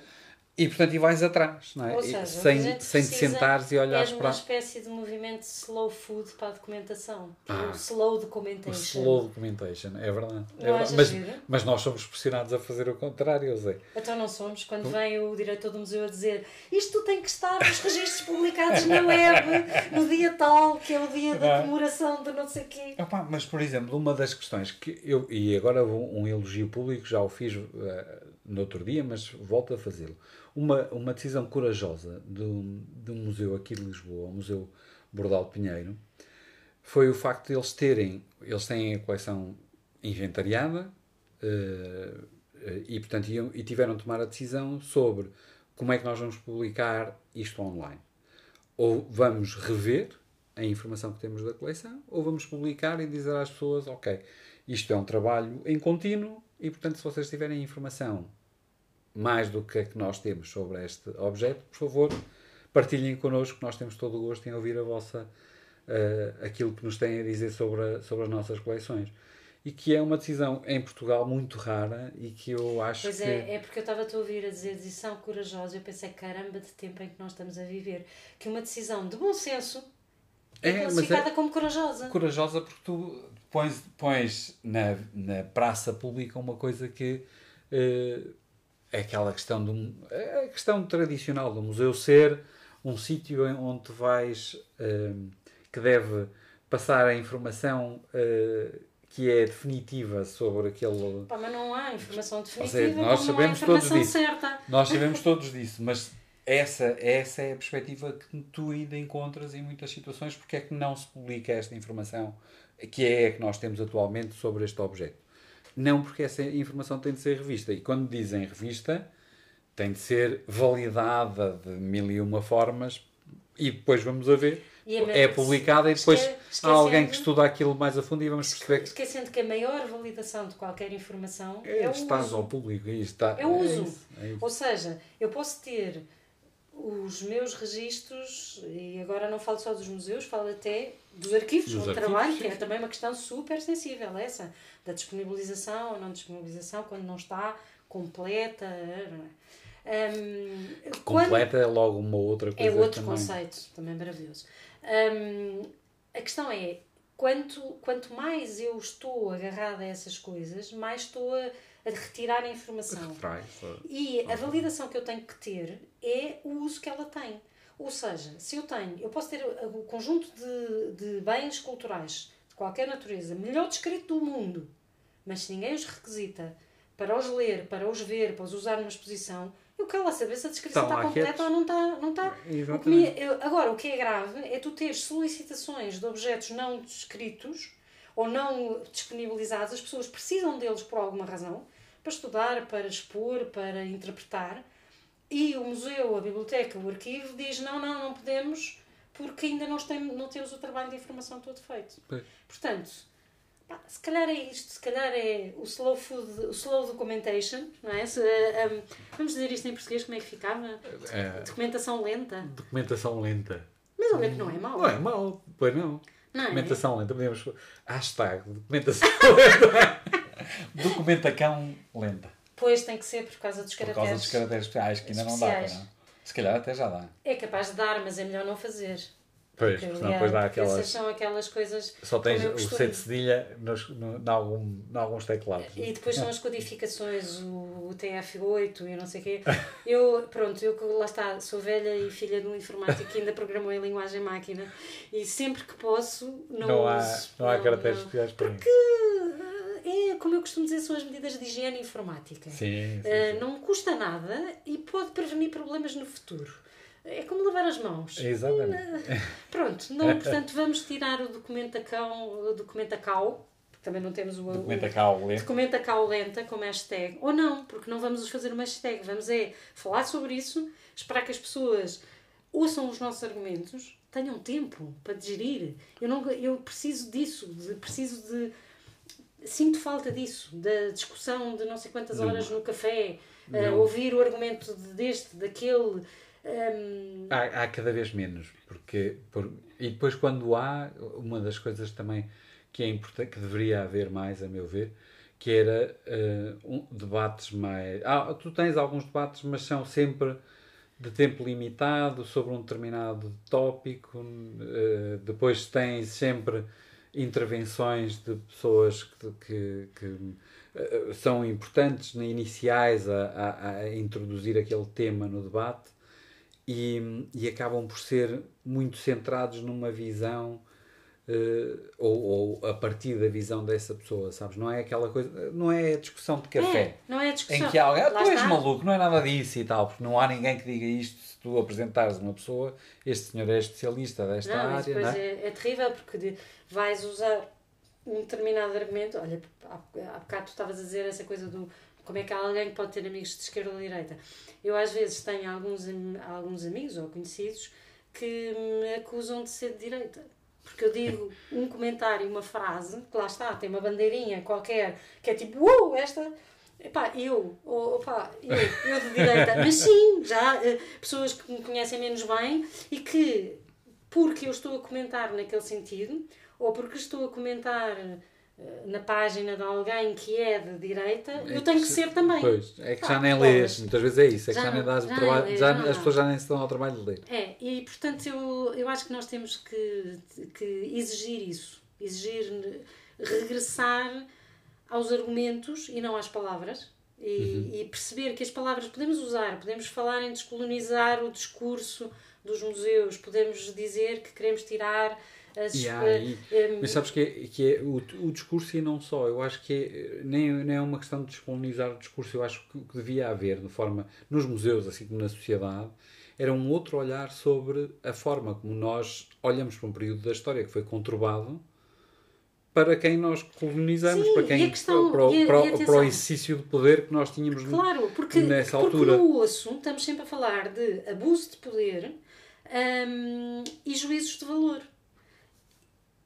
e portanto e vais atrás, não é? Ou seja, sem, sem te sentares e é olhares de uma para espécie de movimento slow food para a documentação. é Ah. o slow o documentation. slow documentation, é verdade. É verdade. Mas, mas nós somos pressionados a fazer o contrário, eu sei. Então não somos, quando vem o diretor do museu a dizer isto tem que estar nos registros publicados na web no dia tal, que é o dia da comemoração de não sei o quê. Opa, mas, por exemplo, uma das questões que eu, e agora um elogio público, já o fiz eh, no outro dia, mas volto a fazê-lo. Uma, uma decisão corajosa do, do museu aqui de Lisboa, o Museu Bordal Pinheiro, foi o facto de eles terem, eles têm a coleção inventariada eh, e, portanto, iam, e tiveram de tomar a decisão sobre como é que nós vamos publicar isto online. Ou vamos rever a informação que temos da coleção, ou vamos publicar e dizer às pessoas, ok, isto é um trabalho em contínuo e, portanto, se vocês tiverem informação mais do que a que nós temos sobre este objeto, por favor, partilhem connosco, nós temos todo o gosto em ouvir a vossa, eh, aquilo que nos têm a dizer sobre, a- sobre as nossas coleções. e que é uma decisão em Portugal muito rara e que eu acho Pois que... é, é porque eu estava a ouvir a dizer decisão corajosa eu pensei, caramba, de tempo em que nós estamos a viver. Que uma decisão de bom senso é, É, mas classificada é- como corajosa. corajosa porque tu pões, pões na, na praça pública uma coisa que é aquela questão do é a questão tradicional do museu ser um sítio onde tu vais eh, que deve passar a informação eh, que é definitiva sobre aquele Pá, mas não há informação definitiva, seja, nós sabemos não há todos disso. certa. Nós sabemos todos disso, mas essa, essa é a perspectiva que tu ainda encontras em muitas situações, porque é que não se publica esta informação que é a que nós temos atualmente sobre este objeto. Não porque essa informação tem de ser revista. E quando dizem revista, tem de ser validada de mil e uma formas e depois vamos a ver. É me- publicada e depois há alguém que estuda aquilo mais a fundo e vamos perceber que Esquecendo que a maior validação de qualquer informação é, é, o está uso. ao público. e Está, É o uso. isso, é isso. Ou seja, eu posso ter os meus registros, e agora não falo só dos museus, falo até dos arquivos Dos onde arquivos, trabalho, sim, que é também uma questão super sensível, essa, da disponibilização ou não disponibilização, quando não está completa. Hum, quando- Completa é logo uma outra é coisa. outro também. conceito, também maravilhoso. Hum, a questão é, quanto, quanto mais eu estou agarrada a essas coisas, mais estou a, a retirar a informação. Retrai. E a validação que eu tenho que ter é o uso que ela tem. Ou seja, se eu tenho, eu posso ter o conjunto de, de bens culturais de qualquer natureza, melhor descrito do mundo, mas se ninguém os requisita para os ler, para os ver, para os usar numa exposição, eu quero lá saber se a descrição está lá completa ou não está. Não está. O me- agora, o que é grave é tu teres solicitações de objetos não descritos ou não disponibilizados, as pessoas precisam deles por alguma razão, para estudar, para expor, para interpretar, e o museu, a biblioteca, o arquivo diz não, não, não podemos, porque ainda não, tem, não temos o trabalho de informação todo feito. Pois. Portanto, pá, se calhar é isto, se calhar é o slow food, o slow documentation, não é? Se, eh, um, vamos dizer isto em português, como é que ficava? É, Documentação lenta. documentação lenta. Mas olha que não é mau. Não é mau, pois não. Não é? Documentação lenta, podemos. Hashtag documentação lenta. Documentacão lenta. Pois tem que ser por causa dos Por caracteres. causa dos caracteres especiais, que ainda não dá, Especiais. para não. Se calhar até já dá. É capaz de dar, mas é melhor não fazer. Pois, Porque, senão depois dá porque essas aquelas. são aquelas coisas. Só tens o C de cedilha nos, no, em algum, alguns teclados. E depois são as codificações, o, o TF8 e não sei o quê. Eu, pronto, eu que lá está, sou velha e filha de um informático que ainda programou em linguagem máquina e sempre que posso não, Não há, uso. não há caracteres não. especiais para. Porque é, como eu costumo dizer, são as medidas de higiene informática. Sim, sim, Eh, sim. não custa nada e pode prevenir problemas no futuro. É como lavar as mãos. Exatamente. Pronto, não, portanto vamos tirar o documentacão, o documentacau, porque também não temos o, Documenta o cá o lento. documentacau lenta como hashtag, ou não, porque não vamos fazer uma hashtag, vamos é falar sobre isso, esperar que as pessoas ouçam os nossos argumentos, tenham tempo para digerir. Eu, não, eu preciso disso, de- preciso de. Sinto falta disso, da discussão de não sei quantas horas no café, Não. ouvir o argumento de- deste, daquele. ehm, Há, há cada vez menos. Porque, por, e depois, quando há, uma das coisas também que é importante, que deveria haver mais, a meu ver, que era eh, um, debates mais. Ah, tu tens alguns debates, mas são sempre de tempo limitado sobre um determinado tópico. eh, depois tens sempre intervenções de pessoas que, que, que, eh, são importantes, iniciais a, a, a introduzir aquele tema no debate e, e acabam por ser muito centrados numa visão eh, ou, ou a partir da visão dessa pessoa, sabes? Não é aquela coisa, não é a discussão de café. É, não é a discussão. Em que alguém, ah, tu és maluco, não é nada disso e tal, porque não há ninguém que diga isto se tu apresentares uma pessoa, este senhor é especialista desta Não, área, depois não é? é, é terrível porque de- vais usar um determinado argumento. Olha, há, há bocado tu estavas a dizer essa coisa do como é que há alguém que pode ter amigos de esquerda ou de direita. Eu às vezes tenho alguns, alguns amigos ou conhecidos que me acusam de ser de direita. Porque eu digo um comentário, uma frase, que lá está, tem uma bandeirinha qualquer, que é tipo, uou, esta. Epá, eu, opá, eu, eu de direita, mas sim, já eh, pessoas que me conhecem menos bem e que, porque eu estou a comentar naquele sentido, ou porque estou a comentar na página de alguém que é de direita, eu tenho que ser também. Pois, é que Pá, já nem bolas. lês, muitas vezes é isso, é que Já já, nem dás o já trabalho, nem lês, já, não as pessoas já nem se dão ao trabalho de ler. É, e portanto eu, eu acho que nós temos que, que exigir isso. Exigir regressar aos argumentos e não às palavras. E, e perceber que as palavras podemos usar, podemos falar em descolonizar o discurso dos museus, podemos dizer que queremos tirar as. E há eh, aí- eh, Mas sabes que é, que é o, o discurso e não só, eu acho que é, nem, nem é uma questão de descolonizar o discurso, eu acho que o que devia haver, de forma, nos museus, assim como na sociedade, era um outro olhar sobre a forma como nós olhamos para um período da história que foi conturbado para quem nós colonizamos, Sim, para e quem questão- para, e para, e para atenção. o exercício de poder que nós tínhamos Claro, porque, nessa porque altura. no osso estamos sempre a falar de abuso de poder hum, e juízos de valor.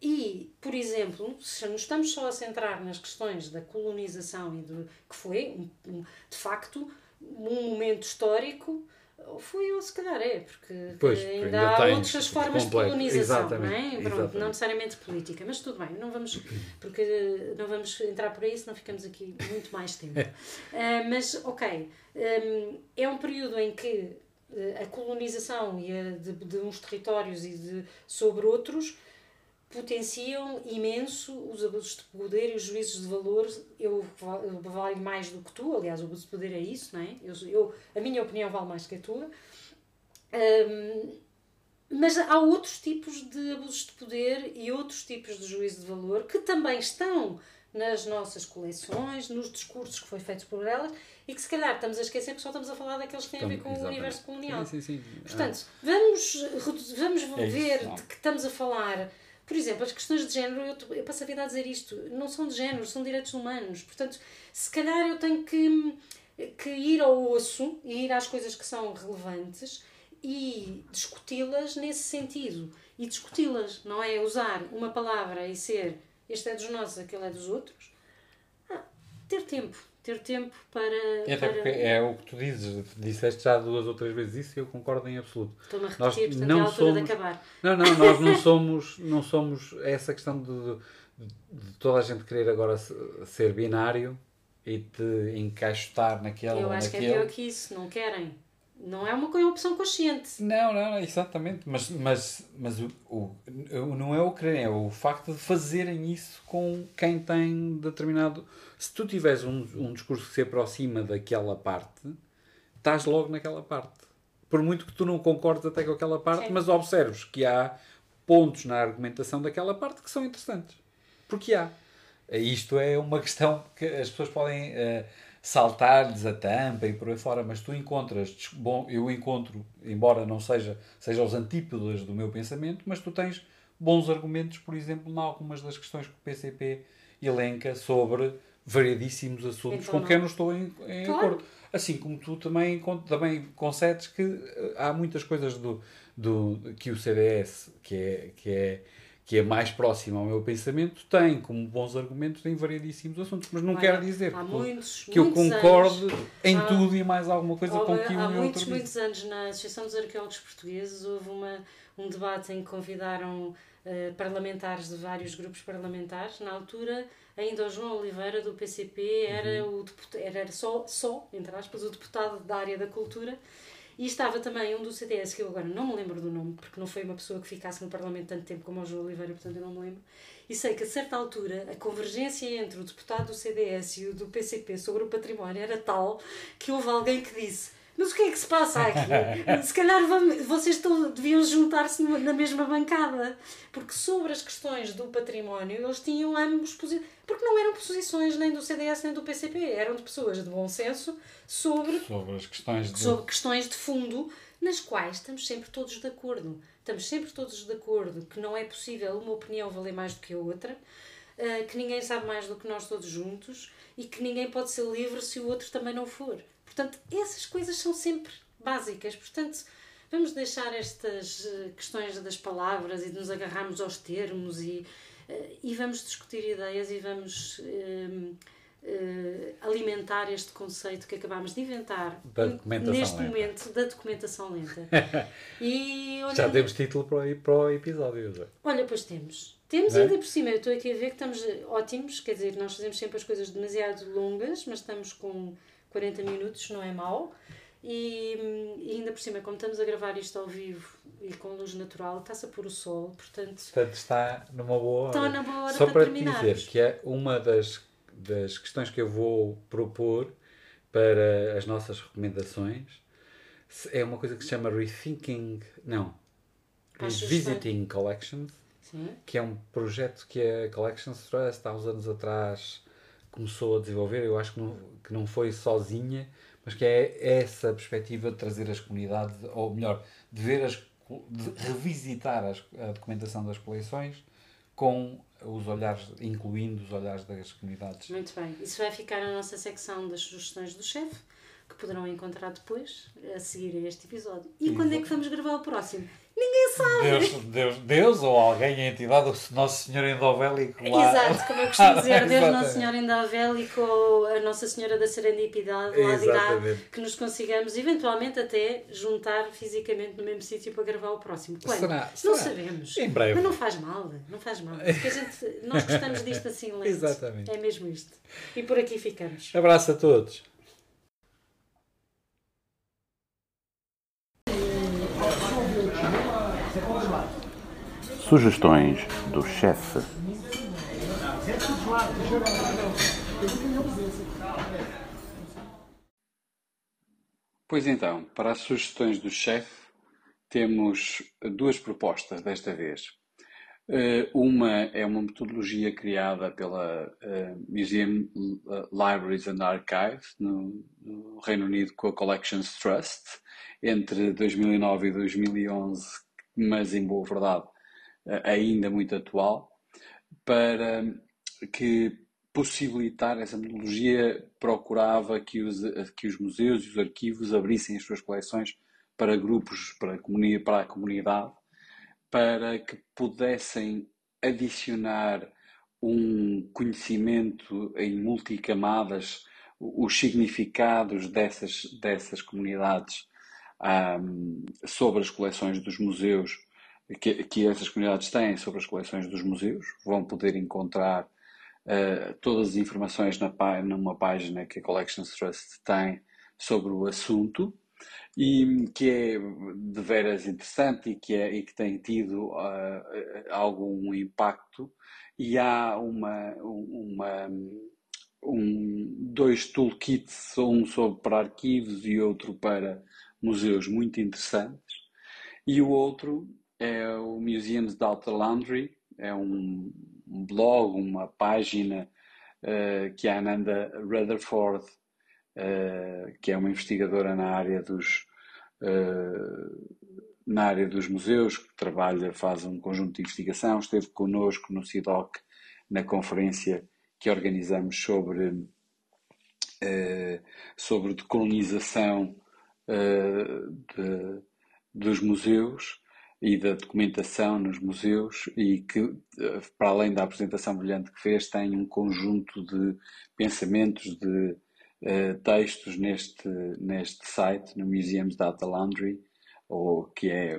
E, por exemplo, se nos estamos só a centrar nas questões da colonização e do que foi, um- um- de facto, um momento histórico, foi ou se calhar é, porque Pois, ainda, ainda há outras formas completo. de colonização, Exatamente, não é? Pronto, exatamente. não necessariamente política, mas tudo bem, não vamos, porque eh, não vamos entrar por aí, senão ficamos aqui muito mais tempo. Ah, mas, ok, hum, é um período em que eh, a colonização e a de, de uns territórios e de, sobre outros potenciam imenso os abusos de poder e os juízos de valor. Eu, eu valho mais do que tu, aliás, o abuso de poder é isso, não é? Eu, eu, a minha opinião vale mais que a tua. Hum, mas há outros tipos de abusos de poder e outros tipos de juízo de valor que também estão nas nossas coleções, nos discursos que foi feitos por elas e que se calhar estamos a esquecer que só estamos a falar daqueles que têm a ver com o Exatamente. universo colonial. Sim, sim, sim. Portanto, vamos, redu- vamos É isso, ver de que estamos a falar. Por exemplo, as questões de género, eu, eu passo a vida a dizer isto, não são de género, são direitos humanos. Portanto, se calhar eu tenho que, que ir ao osso e ir às coisas que são relevantes e discuti-las nesse sentido. E discuti-las, não é usar uma palavra e ser este é dos nossos, aquele é dos outros. Ah, ter tempo. Ter tempo para. E até para... porque é o que tu dizes, disseste já duas ou três vezes isso e eu concordo em absoluto. Estou-me a Nós repetir, portanto não é a altura somos- de acabar. Não, não, nós não somos, não somos essa questão de, de- toda a gente querer agora se- ser binário e te encaixotar naquele Eu acho que é naquele. pior que isso, não querem. Não é uma, co- uma opção consciente. Não, não, exatamente. Mas, mas, mas o, o, não é o quererem, é o facto de fazerem isso com quem tem determinado. Se tu tiveres um, um discurso que se aproxima daquela parte, estás logo naquela parte. Por muito que tu não concordes até com aquela parte, Sim. mas observes que há pontos na argumentação daquela parte que são interessantes. Porque há. Isto é uma questão que as pessoas podem eh, saltar-lhes a tampa e por aí fora, mas tu encontras, bom, eu encontro, embora não seja, seja os antípodas do meu pensamento, mas tu tens bons argumentos, por exemplo, em algumas das questões que o PCP elenca sobre variedíssimos assuntos Então com quem eu não estou em, em Claro. acordo. Assim como tu também, também concedes que eh, há muitas coisas do, do, que o CDS, que é, que, é, que é mais próximo ao meu pensamento, tem como bons argumentos em variedíssimos assuntos. Mas não Olha, quer dizer há que, muitos, que eu concorde anos- em há- tudo e mais alguma coisa com Houve- que um há muitos, outro muitos anos na Associação dos Arqueólogos Portugueses houve uma, um debate em que convidaram eh, parlamentares de vários grupos parlamentares. Na altura, ainda o João Oliveira do PCP era, Uhum. o era, era só, só, entre aspas, o deputado da área da cultura. E estava também um do CDS, que eu agora não me lembro do nome, porque não foi uma pessoa que ficasse no Parlamento tanto tempo como o João Oliveira, portanto eu não me lembro. E sei que a certa altura a convergência entre o deputado do CDS e o do PCP sobre o património era tal que houve alguém que disse: Mas o que é que se passa aqui? se calhar vamos- vocês estão- deviam juntar-se na mesma bancada. Porque sobre as questões do património eles tinham ambos posições. Porque não eram posições nem do CDS nem do PCP, eram de pessoas de bom senso sobre Sobre as questões de. sobre questões de fundo nas quais estamos sempre todos de acordo. Estamos sempre todos de acordo que não é possível uma opinião valer mais do que a outra, eh, que ninguém sabe mais do que nós todos juntos e que ninguém pode ser livre se o outro também não for. Portanto, essas coisas são sempre básicas. Portanto, vamos deixar estas eh, questões das palavras e de nos agarrarmos aos termos e, eh, e vamos discutir ideias e vamos eh, eh, alimentar este conceito que acabámos de inventar neste lenta. momento da documentação lenta. e olha, Já temos título para o, para o episódio. José. olha, pois temos. Temos é? ainda por cima, eu estou aqui a ver que estamos ótimos, quer dizer, nós fazemos sempre as coisas demasiado longas, mas estamos com 40 minutos, não é mau. E, e ainda por cima, como estamos a gravar isto ao vivo e com luz natural, está-se a pôr o sol, portanto, Portanto, está numa boa hora. Está na boa hora Só para para, terminarmos. dizer que é uma das, das questões que eu vou propor para as nossas recomendações é uma coisa que se chama Rethinking. Não. Revisiting Collections, sim. que é um projeto que a Collections Trust há uns anos atrás começou a desenvolver. Eu acho que não, que não foi sozinha, mas que é essa perspectiva de trazer as comunidades, ou melhor, de ver as, de revisitar as- a documentação das coleções com os olhares, incluindo os olhares das comunidades. Muito bem. Isso vai ficar na nossa secção das sugestões do chefe, poderão encontrar depois, a seguir a este episódio. E quando é que vamos gravar o próximo? Ninguém sabe! Deus, Deus, Deus ou alguém, a entidade, o Nosso Senhor Endovélico lá. Exato, como eu costumo dizer, Deus Exatamente. Nosso Senhor Endovélico ou a Nossa Senhora da Serendipidade lá dirá que nos consigamos eventualmente até juntar fisicamente no mesmo sítio para gravar o próximo. Quando? Será? Não Será? sabemos. Em breve. Mas não faz mal, não faz mal. Porque a gente, nós gostamos disto assim lento. Exatamente. É mesmo isto. E por aqui ficamos. Abraço a todos. Sugestões do chefe. Pois então, para as sugestões do chefe, temos duas propostas desta vez. Eh, Uma é uma metodologia criada pela eh, Museum Libraries and Archives no, no Reino Unido com a Collections Trust entre 2009 e 2011, mas em boa verdade ainda muito atual, para que possibilitar essa metodologia procurava que os, que os museus e os arquivos abrissem as suas coleções para grupos, para a, comuni para a comunidade, para que pudessem adicionar um conhecimento em multicamadas, os significados dessas, dessas comunidades ahm, sobre as coleções dos museus, que, que essas comunidades têm sobre as coleções dos museus, vão poder encontrar Uh, todas as informações na numa página que a Collections Trust tem sobre o assunto e que é de veras interessante e que, é, e que tem tido uh, algum impacto. E há uma, uma, um, dois toolkits, um sobre para arquivos e outro para museus muito interessantes. E o outro é o Museums Data Laundry, é um, um blog, uma página uh, que a Ananda Rutherford, uh, que é uma investigadora na área dos uh, na área dos museus, que trabalha, faz um conjunto de investigação, esteve connosco no CIDOC na conferência que organizamos sobre sobre decolonização de, dos museus e da documentação nos museus e que, para além da apresentação brilhante que fez, tem um conjunto de pensamentos, de uh, textos neste, neste site, no Museums Data Laundry, ou, que é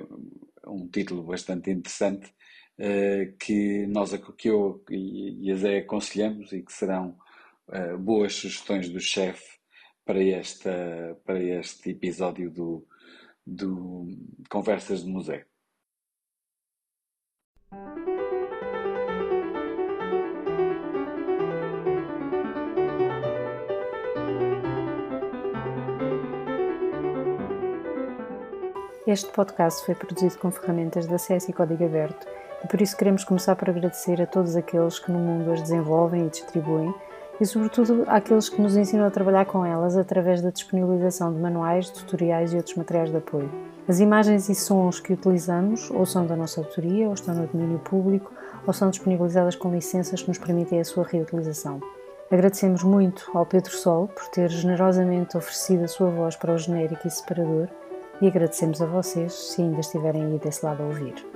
um título bastante interessante, uh, que, nós, que eu e a Zé aconselhamos e que serão uh, boas sugestões do chefe para, esta, para este episódio do, do Conversas de Museu. Este podcast foi produzido com ferramentas de acesso e código aberto e por isso queremos começar por agradecer a todos aqueles que no mundo as desenvolvem e distribuem e sobretudo àqueles que nos ensinam a trabalhar com elas através da disponibilização de manuais, tutoriais e outros materiais de apoio. As imagens e sons que utilizamos ou são da nossa autoria ou estão no domínio público ou são disponibilizadas com licenças que nos permitem a sua reutilização. Agradecemos muito ao Pedro Sol por ter generosamente oferecido a sua voz para o genérico e separador e agradecemos a vocês se ainda estiverem aí desse lado a ouvir.